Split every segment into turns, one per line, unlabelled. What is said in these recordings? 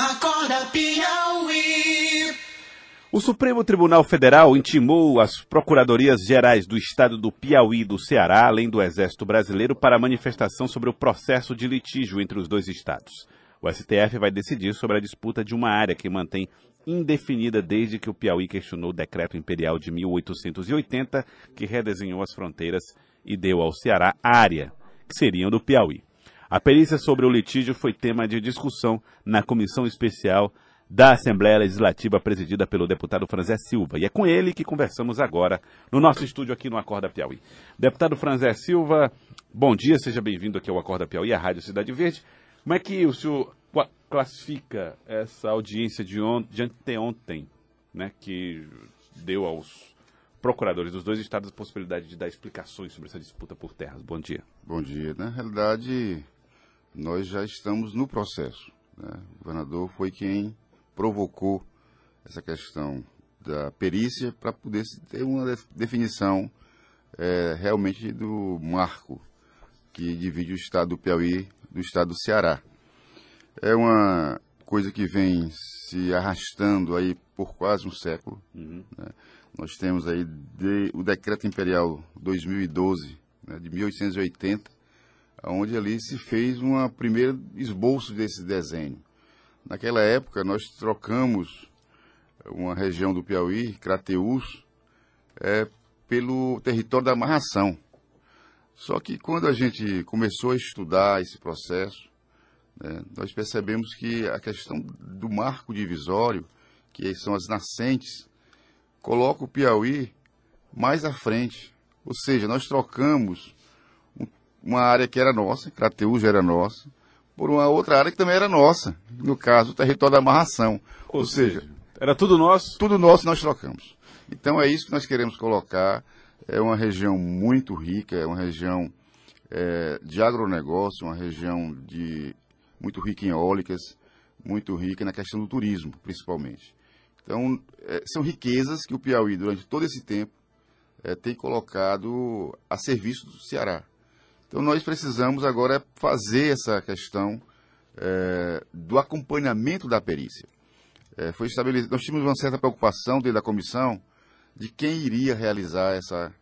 Acorda Piauí.
O Supremo Tribunal Federal intimou as procuradorias gerais do estado do Piauí e do Ceará, além do Exército Brasileiro, para a manifestação sobre o processo de litígio entre os dois estados. O STF vai decidir sobre a disputa de uma área que mantém indefinida desde que o Piauí questionou o decreto imperial de 1880, que redesenhou as fronteiras e deu ao Ceará área, que seriam do Piauí. A perícia sobre o litígio foi tema de discussão na comissão especial da Assembleia Legislativa presidida pelo deputado Franzé Silva. E é com ele que conversamos agora no nosso estúdio aqui no Acorda Piauí. Deputado Franzé Silva, bom dia, seja bem-vindo aqui ao Acorda Piauí, a Rádio Cidade Verde. Como é que o senhor classifica essa audiência de, on de anteontem, né, que deu aos procuradores dos dois estados a possibilidade de dar explicações sobre essa disputa por terras? Bom dia.
Bom dia. Na realidade, nós já estamos no processo. Né? O governador foi quem provocou essa questão da perícia para poder ter uma definição é, realmente do marco que divide o estado do Piauí do estado do Ceará. É uma coisa que vem se arrastando aí por quase um século. Uhum. Né? Nós temos aí de, o Decreto Imperial 2012, né, de 1880, onde ali se fez uma primeira esboço desse desenho. Naquela época, nós trocamos uma região do Piauí, Crateús, é, pelo território da amarração. Só que quando a gente começou a estudar esse processo, né, nós percebemos que a questão do marco divisório, que são as nascentes, coloca o Piauí mais à frente. Ou seja, nós trocamos uma área que era nossa, Crateús era nossa, por uma outra área que também era nossa, no caso, o território da amarração.
Ou, Ou seja, seja, era tudo nosso?
Tudo nosso nós trocamos. Então é isso que nós queremos colocar. É uma região muito rica, é uma região é, de agronegócio, uma região de muito rica em eólicas, muito rica na questão do turismo, principalmente. Então, é, são riquezas que o Piauí, durante todo esse tempo, é, tem colocado a serviço do Ceará. Então nós precisamos agora fazer essa questão é, do acompanhamento da perícia. É, foi estabelecido, nós tínhamos uma certa preocupação dentro da comissão de quem iria realizar essa,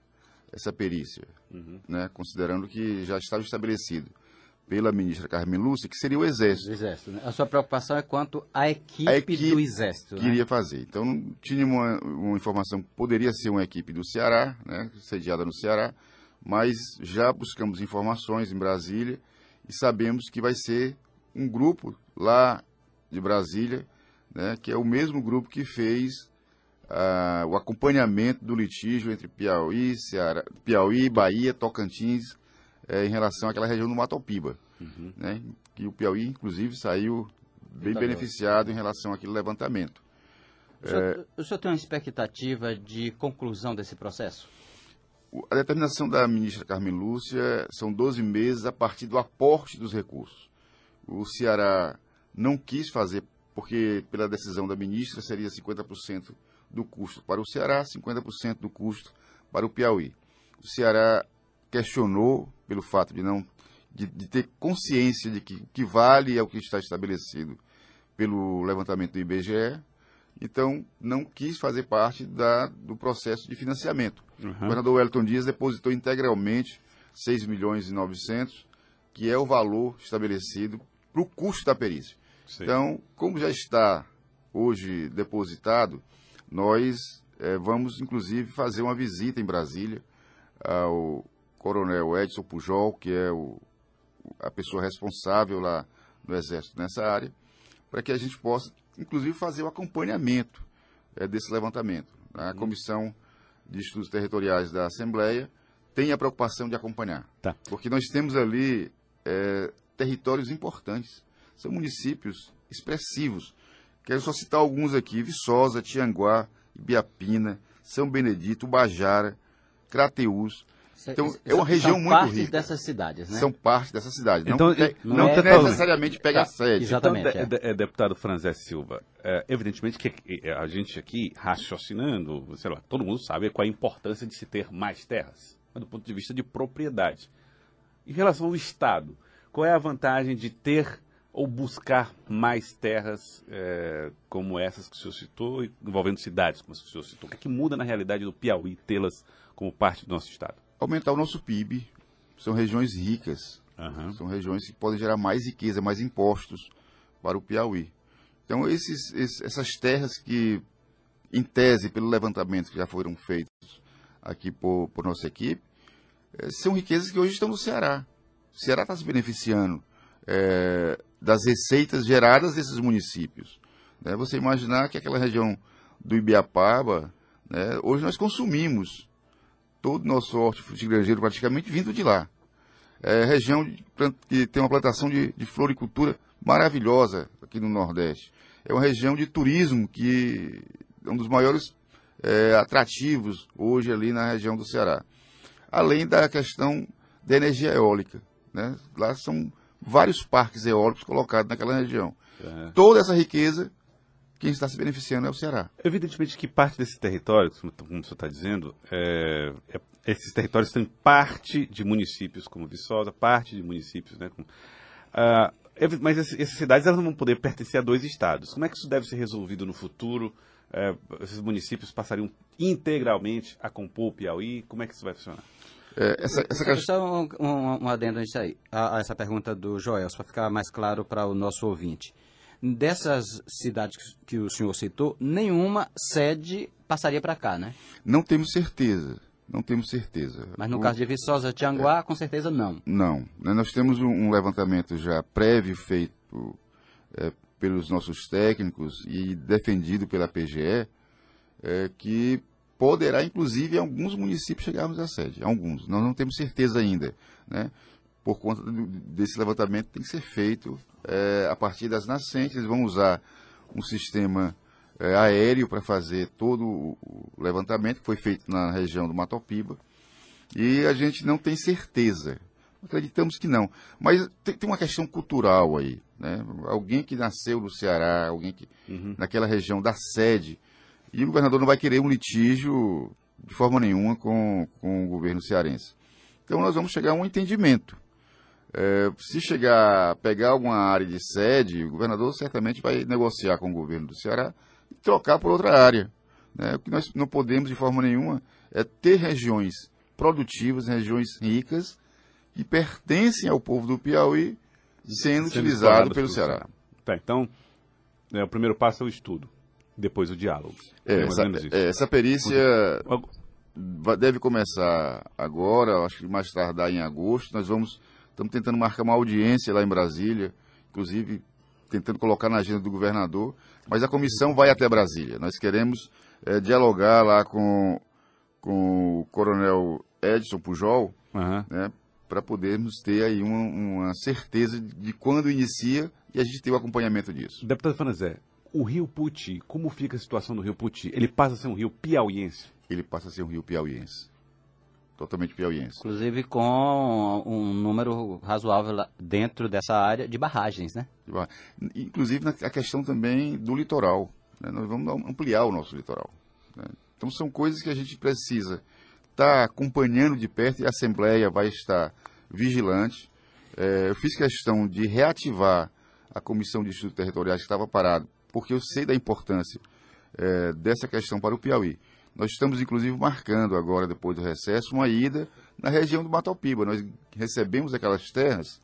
essa perícia, uhum. né, considerando que já estava estabelecido pela ministra Carmen Lúcia, que seria o Exército.
O Exército né? A sua preocupação é quanto à equipe, a equipe do Exército.
Né? iria fazer. Então, tinha uma, uma informação que poderia ser uma equipe do Ceará, né, sediada no Ceará, mas já buscamos informações em Brasília e sabemos que vai ser um grupo lá de Brasília, né, que é o mesmo grupo que fez uh, o acompanhamento do litígio entre Piauí, Ceará, Piauí Bahia, Tocantins, eh, em relação àquela região do Matopiba, uhum. né, que o Piauí, inclusive, saiu bem tá beneficiado bom. em relação àquele levantamento.
O senhor, é, o senhor tem uma expectativa de conclusão desse processo?
A determinação da ministra Carmen Lúcia são 12 meses a partir do aporte dos recursos. O Ceará não quis fazer, porque pela decisão da ministra seria 50% do custo para o Ceará, 50% do custo para o Piauí. O Ceará questionou pelo fato de não de, de ter consciência de que que vale é o que está estabelecido pelo levantamento do IBGE, então não quis fazer parte da, do processo de financiamento. Uhum. O governador Wellington Dias depositou integralmente 6 milhões e 900, que é o valor estabelecido para o custo da perícia. Sim. Então, como já está hoje depositado, nós é, vamos inclusive fazer uma visita em Brasília ao coronel Edson Pujol, que é o, a pessoa responsável lá no Exército nessa área, para que a gente possa inclusive fazer o acompanhamento é, desse levantamento. A uhum. Comissão de Estudos Territoriais da Assembleia tem a preocupação de acompanhar. Tá. Porque nós temos ali é, territórios importantes. São municípios expressivos. Quero só citar alguns aqui: Viçosa, Tianguá, Ibiapina, São Benedito, Bajara, Crateús. Então, é uma região muito rica. São
parte dessas cidades, né?
São parte dessas cidades. Então, não, não, não é, necessariamente pega a sede.
Exatamente. Então, é. é. deputado Franzé Silva, é, evidentemente que a gente aqui, raciocinando, sei lá, todo mundo sabe qual a importância de se ter mais terras, do ponto de vista de propriedade. Em relação ao Estado, qual é a vantagem de ter ou buscar mais terras é, como essas que o senhor citou, envolvendo cidades como as que o senhor citou? O que, é que muda na realidade do Piauí tê-las como parte do nosso estado?
Aumentar o nosso PIB. São regiões ricas. Uhum. São regiões que podem gerar mais riqueza, mais impostos para o Piauí. Então, esses, esses, essas terras que, em tese, pelo levantamento que já foram feitos aqui por, por nossa equipe, é, são riquezas que hoje estão no Ceará. O Ceará está se beneficiando é, das receitas geradas desses municípios. Né? Você imaginar que aquela região do Ibiapaba, né, hoje nós consumimos todo o nosso hortifruti granjeiro praticamente vindo de lá. É região que tem uma plantação de, de floricultura maravilhosa aqui no Nordeste. É uma região de turismo que é um dos maiores é, atrativos hoje ali na região do Ceará. Além da questão da energia eólica. Né? Lá são vários parques eólicos colocados naquela região. É. Toda essa riqueza, quem está se beneficiando é o Ceará.
Evidentemente que parte desse território, como o senhor está dizendo, é, é, esses territórios têm parte de municípios como Viçosa, parte de municípios, né? Com, ah, mas essas cidades elas não vão poder pertencer a dois estados. Como é que isso deve ser resolvido no futuro? É, esses municípios passariam integralmente a compor o Piauí? Como é que isso vai funcionar?
É, essa, essa questão... Só um, um, um adendo a, a, essa pergunta do Joel, para ficar mais claro para o nosso ouvinte. Dessas cidades que o senhor citou, nenhuma sede passaria para cá, né?
Não temos certeza. Não temos certeza.
Mas no o, caso de Viçosa, Tianguá, é, com certeza não.
Não. Né, nós temos um, um levantamento já prévio feito é, pelos nossos técnicos e defendido pela PGE, é, que poderá, inclusive, em alguns municípios chegarmos à sede. Alguns. Nós não temos certeza ainda. Né? Por conta desse levantamento, tem que ser feito é, a partir das nascentes. Eles vão usar um sistema é, aéreo para fazer todo o levantamento, que foi feito na região do Matopiba. E a gente não tem certeza. Acreditamos que não. Mas tem, tem uma questão cultural aí. Né? Alguém que nasceu no Ceará, alguém que uhum. naquela região da sede, e o governador não vai querer um litígio de forma nenhuma com, com o governo cearense. Então nós vamos chegar a um entendimento. É, se chegar a pegar alguma área de sede, o governador certamente vai negociar com o governo do Ceará e trocar por outra área. Né? O que nós não podemos, de forma nenhuma, é ter regiões produtivas, regiões ricas, que pertencem ao povo do Piauí, sendo, sendo utilizado pelo Ceará.
Tá, então, é, o primeiro passo é o estudo depois o diálogo.
É, essa, é, essa, perícia deve começar agora, acho que mais tardar em agosto. Nós vamos, estamos tentando marcar uma audiência lá em Brasília, inclusive tentando colocar na agenda do governador, mas a comissão vai até Brasília. Nós queremos é, dialogar lá com, com o coronel Edson Pujol, uhum. né, para podermos ter aí uma, uma certeza de quando inicia e a gente ter o acompanhamento disso.
Deputado Franzé, o rio Puti, como fica a situação do rio Puti? Ele passa a ser um rio piauiense?
Ele passa a ser um rio piauiense. Totalmente piauiense.
Inclusive com um número razoável dentro dessa área de barragens, né?
Inclusive a questão também do litoral. Né? Nós vamos ampliar o nosso litoral. Né? Então são coisas que a gente precisa estar tá acompanhando de perto e a Assembleia vai estar vigilante. É, eu fiz questão de reativar a Comissão de Estudos Territoriais que estava parado porque eu sei da importância é, dessa questão para o Piauí. Nós estamos, inclusive, marcando agora, depois do recesso, uma ida na região do Matopiba. Nós recebemos aquelas terras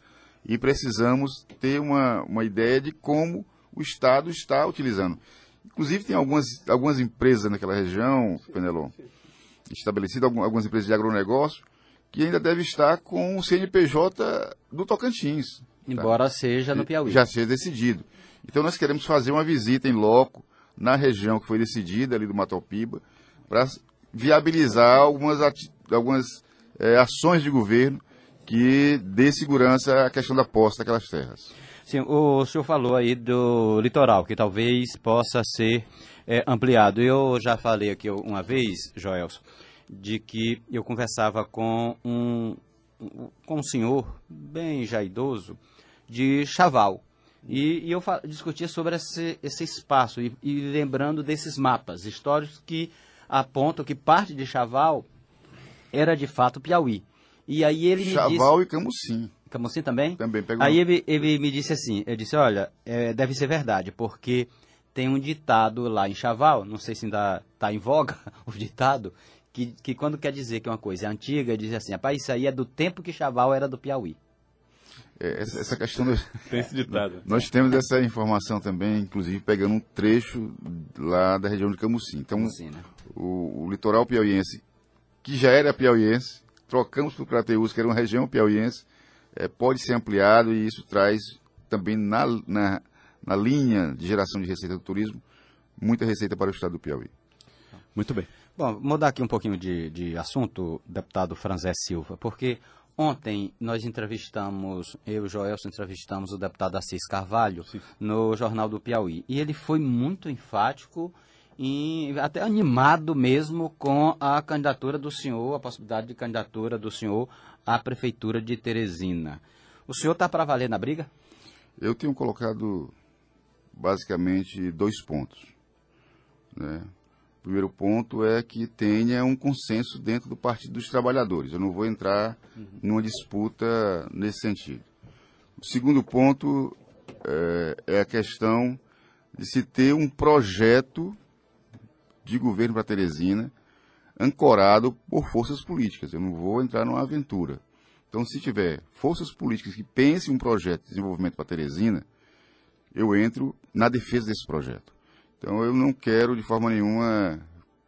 e precisamos ter uma, uma ideia de como o Estado está utilizando. Inclusive, tem algumas, algumas empresas naquela região, Penelon, estabelecidas, algumas empresas de agronegócio, que ainda devem estar com o CNPJ do Tocantins. Tá?
Embora tá? seja no Piauí.
Já seja decidido. Então nós queremos fazer uma visita em loco na região que foi decidida ali do Matopiba para viabilizar algumas, algumas é, ações de governo que dê segurança à questão da posse daquelas terras.
Sim, o senhor falou aí do litoral, que talvez possa ser é, ampliado. Eu já falei aqui uma vez, Joelson, de que eu conversava com um, com um senhor bem já idoso de Chaval. E, e eu discutia sobre esse, esse espaço e, e, lembrando desses mapas históricos que apontam que parte de Chaval era de fato Piauí. E aí ele
Chaval disse... e Camusim.
Camusim também?
Também pega
Aí ele, ele me disse assim, ele disse, olha, é, deve ser verdade, porque tem um ditado lá em Chaval, não sei se ainda está em voga o ditado, que, que quando quer dizer que uma coisa é antiga, diz assim, rapaz, isso aí é do tempo que Chaval era do Piauí.
É, essa, essa questão do-
Tem esse ditado.
Nós temos essa informação também, inclusive pegando um trecho lá da região de Camusim. Então,
Assim, né?
O, o litoral piauiense, que já era piauiense, trocamos para o Crateús, que era uma região piauiense, eh, pode ser ampliado e isso traz também na, na, na linha de geração de receita do turismo, muita receita para o estado do Piauí.
Muito bem.
Bom, mudar aqui um pouquinho de, de assunto, deputado Franzé Silva, porque ontem nós entrevistamos, eu e o Joelson entrevistamos o deputado Assis Carvalho
Sim.
no Jornal do Piauí. E ele foi muito enfático e até animado mesmo com a candidatura do senhor, a possibilidade de candidatura do senhor à Prefeitura de Teresina. O senhor está para valer na briga?
Eu tenho colocado basicamente dois pontos. Né? O primeiro ponto é que tenha um consenso dentro do Partido dos Trabalhadores. Eu não vou entrar numa disputa nesse sentido. O segundo ponto é, é a questão de se ter um projeto de governo para Teresina ancorado por forças políticas. Eu não vou entrar numa aventura. Então, se tiver forças políticas que pensem um projeto de desenvolvimento para Teresina, eu entro na defesa desse projeto. Então, eu não quero, de forma nenhuma,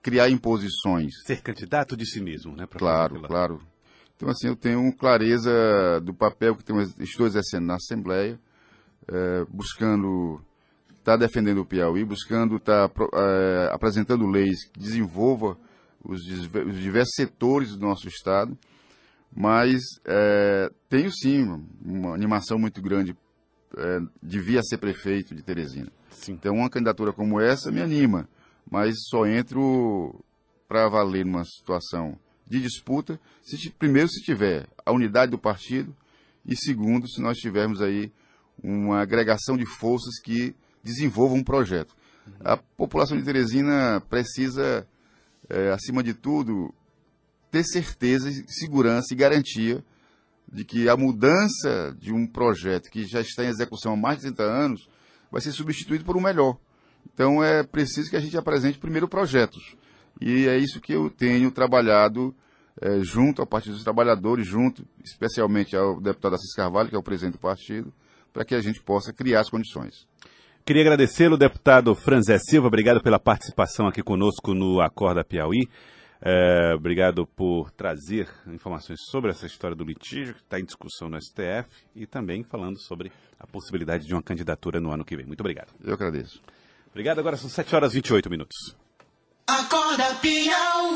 criar imposições.
Ser candidato de si mesmo, né?
Claro, claro. Então, assim, eu tenho clareza do papel que tenho- estou exercendo na Assembleia, eh, buscando estar defendendo o Piauí, buscando estar pro- eh, apresentando leis que desenvolva os, os diversos setores do nosso Estado, mas eh, tenho sim uma animação muito grande eh, de vir a ser prefeito de Teresina.
Sim.
Então, uma candidatura como essa me anima, mas só entro para valer numa situação de disputa, se, primeiro, se tiver a unidade do partido, e segundo, se nós tivermos aí uma agregação de forças que desenvolvam um projeto. A população de Teresina precisa, eh, acima de tudo, ter certeza, segurança e garantia de que a mudança de um projeto que já está em execução há mais de 30 anos vai ser substituído por um melhor. Então é preciso que a gente apresente primeiro projetos. E é isso que eu tenho trabalhado eh, junto ao Partido dos Trabalhadores, junto especialmente ao deputado Assis Carvalho, que é o presidente do partido, para que a gente possa criar as condições.
Queria agradecê-lo, deputado Franzé Silva. Obrigado pela participação aqui conosco no Acorda Piauí. É, obrigado por trazer informações sobre essa história do litígio que está em discussão no STF e também falando sobre a possibilidade de uma candidatura no ano que vem. Muito obrigado.
Eu agradeço.
Obrigado. Agora são 7 horas e 28 minutos.
Acorda Piauí.